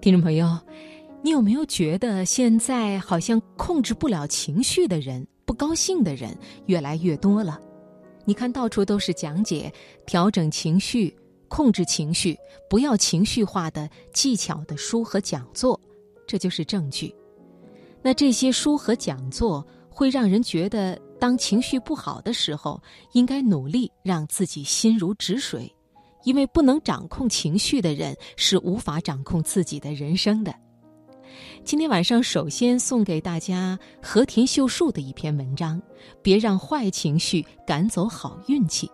听众朋友，你有没有觉得现在好像控制不了情绪的人、不高兴的人越来越多了？你看到处都是讲解调整情绪、控制情绪、不要情绪化的技巧的书和讲座，这就是证据。那这些书和讲座会让人觉得，当情绪不好的时候，应该努力让自己心如止水。因为不能掌控情绪的人是无法掌控自己的人生的。今天晚上首先送给大家和田秀树的一篇文章：别让坏情绪赶走好运气。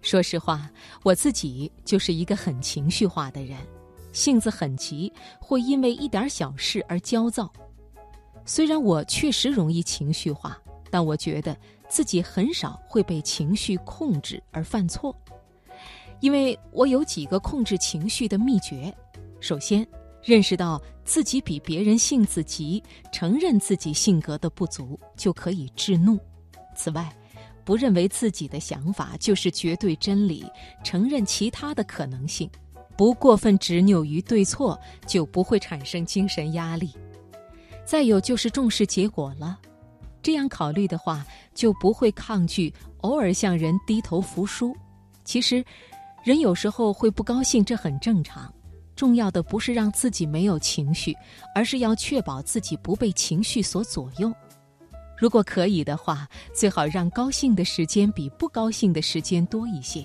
说实话，我自己就是一个很情绪化的人，性子很急，会因为一点小事而焦躁。虽然我确实容易情绪化，但我觉得自己很少会被情绪控制而犯错，因为我有几个控制情绪的秘诀。首先，认识到自己比别人性子急，承认自己性格的不足，就可以制怒。此外，不认为自己的想法就是绝对真理，承认其他的可能性，不过分执拗于对错，就不会产生精神压力。再有就是重视结果了，这样考虑的话，就不会抗拒偶尔向人低头服输。其实，人有时候会不高兴，这很正常。重要的不是让自己没有情绪，而是要确保自己不被情绪所左右。如果可以的话，最好让高兴的时间比不高兴的时间多一些。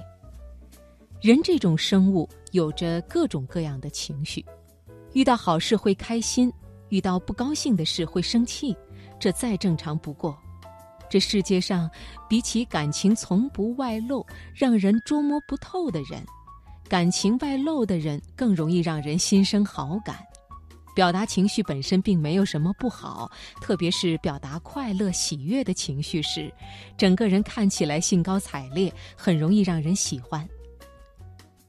人这种生物有着各种各样的情绪，遇到好事会开心，遇到不高兴的事会生气，这再正常不过。这世界上，比起感情从不外露、让人捉摸不透的人，感情外露的人更容易让人心生好感。表达情绪本身并没有什么不好，特别是表达快乐、喜悦的情绪时，整个人看起来兴高采烈，很容易让人喜欢。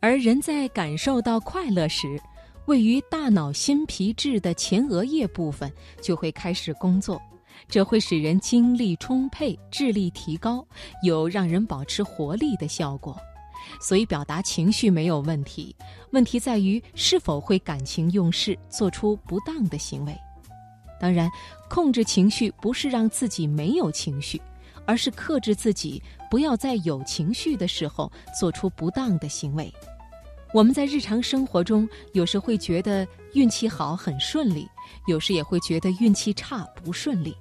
而人在感受到快乐时，位于大脑新皮质的前额叶部分就会开始工作，这会使人精力充沛、智力提高，有让人保持活力的效果。所以，表达情绪没有问题，问题在于是否会感情用事，做出不当的行为。当然，控制情绪不是让自己没有情绪，而是克制自己，不要在有情绪的时候做出不当的行为。我们在日常生活中，有时会觉得运气好很顺利，有时也会觉得运气差不顺利。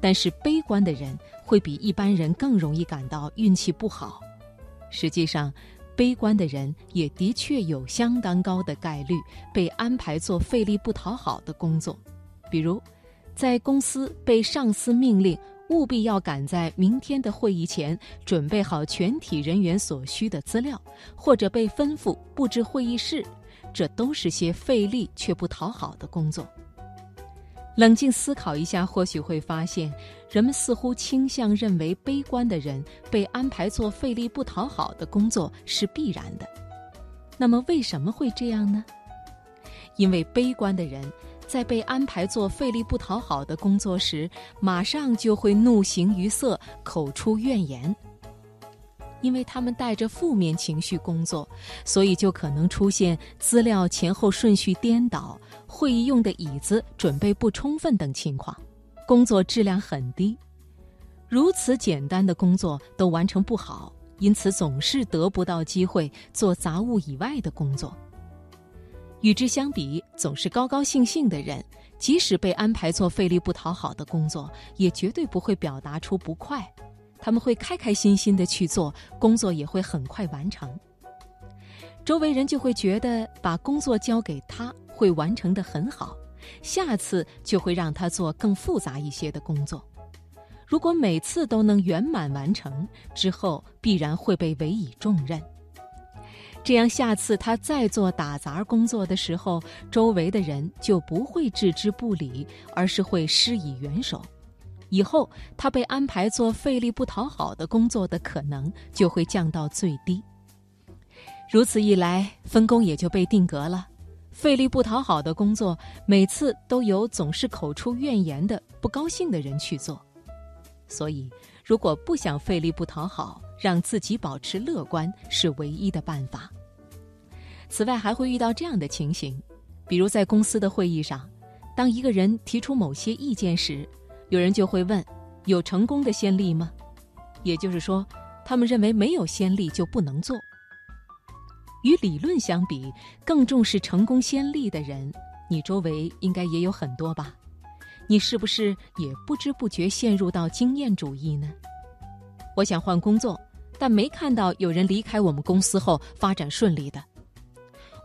但是，悲观的人会比一般人更容易感到运气不好。实际上，悲观的人也的确有相当高的概率被安排做费力不讨好的工作，比如，在公司被上司命令务必要赶在明天的会议前准备好全体人员所需的资料，或者被吩咐布置会议室，这都是些费力却不讨好的工作。冷静思考一下，或许会发现，人们似乎倾向认为悲观的人被安排做费力不讨好的工作是必然的。那么，为什么会这样呢？因为悲观的人在被安排做费力不讨好的工作时，马上就会怒形于色，口出怨言。因为他们带着负面情绪工作，所以就可能出现资料前后顺序颠倒、会议用的椅子准备不充分等情况，工作质量很低。如此简单的工作都完成不好，因此总是得不到机会做杂物以外的工作。与之相比，总是高高兴兴的人，即使被安排做费力不讨好的工作，也绝对不会表达出不快。他们会开开心心的去做工作，也会很快完成。周围人就会觉得把工作交给他会完成的很好，下次就会让他做更复杂一些的工作。如果每次都能圆满完成，之后必然会被委以重任。这样，下次他再做打杂工作的时候，周围的人就不会置之不理，而是会施以援手。以后他被安排做费力不讨好的工作的可能就会降到最低。如此一来，分工也就被定格了，费力不讨好的工作，每次都由总是口出怨言的不高兴的人去做。所以，如果不想费力不讨好，让自己保持乐观是唯一的办法。此外，还会遇到这样的情形，比如在公司的会议上，当一个人提出某些意见时，有人就会问：“有成功的先例吗？”也就是说，他们认为没有先例就不能做。与理论相比，更重视成功先例的人，你周围应该也有很多吧？你是不是也不知不觉陷入到经验主义呢？我想换工作，但没看到有人离开我们公司后发展顺利的。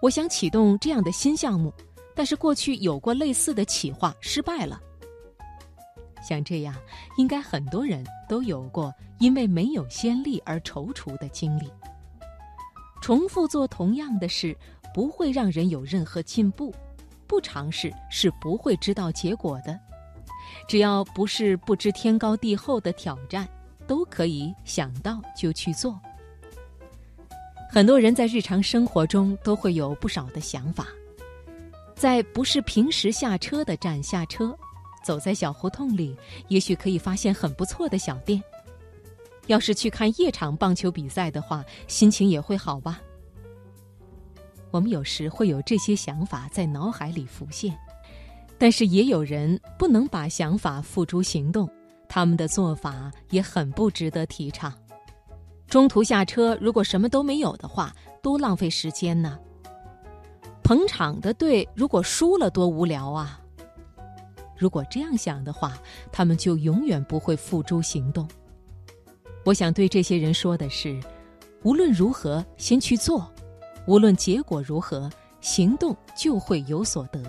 我想启动这样的新项目，但是过去有过类似的企划失败了。像这样，应该很多人都有过因为没有先例而踌躇的经历。重复做同样的事不会让人有任何进步，不尝试是不会知道结果的。只要不是不知天高地厚的挑战，都可以想到就去做。很多人在日常生活中都会有不少的想法，在不是平时下车的站下车，走在小胡同里，也许可以发现很不错的小店。要是去看夜场棒球比赛的话，心情也会好吧？我们有时会有这些想法在脑海里浮现，但是也有人不能把想法付诸行动，他们的做法也很不值得提倡。中途下车，如果什么都没有的话，多浪费时间呢？捧场的队如果输了，多无聊啊！如果这样想的话，他们就永远不会付诸行动。我想对这些人说的是：无论如何，先去做；无论结果如何，行动就会有所得。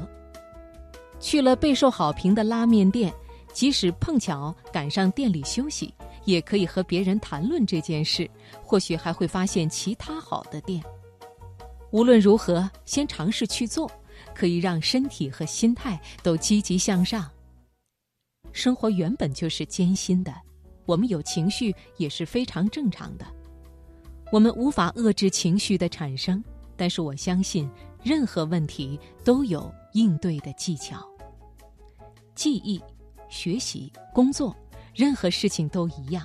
去了备受好评的拉面店，即使碰巧赶上店里休息，也可以和别人谈论这件事，或许还会发现其他好的店。无论如何，先尝试去做，可以让身体和心态都积极向上。生活原本就是艰辛的。我们有情绪也是非常正常的，我们无法遏制情绪的产生，但是我相信任何问题都有应对的技巧。记忆、学习、工作，任何事情都一样。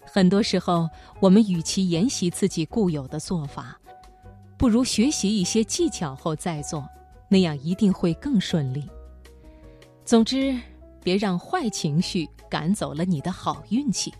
很多时候，我们与其沿袭自己固有的做法，不如学习一些技巧后再做，那样一定会更顺利。总之。别让坏情绪赶走了你的好运气。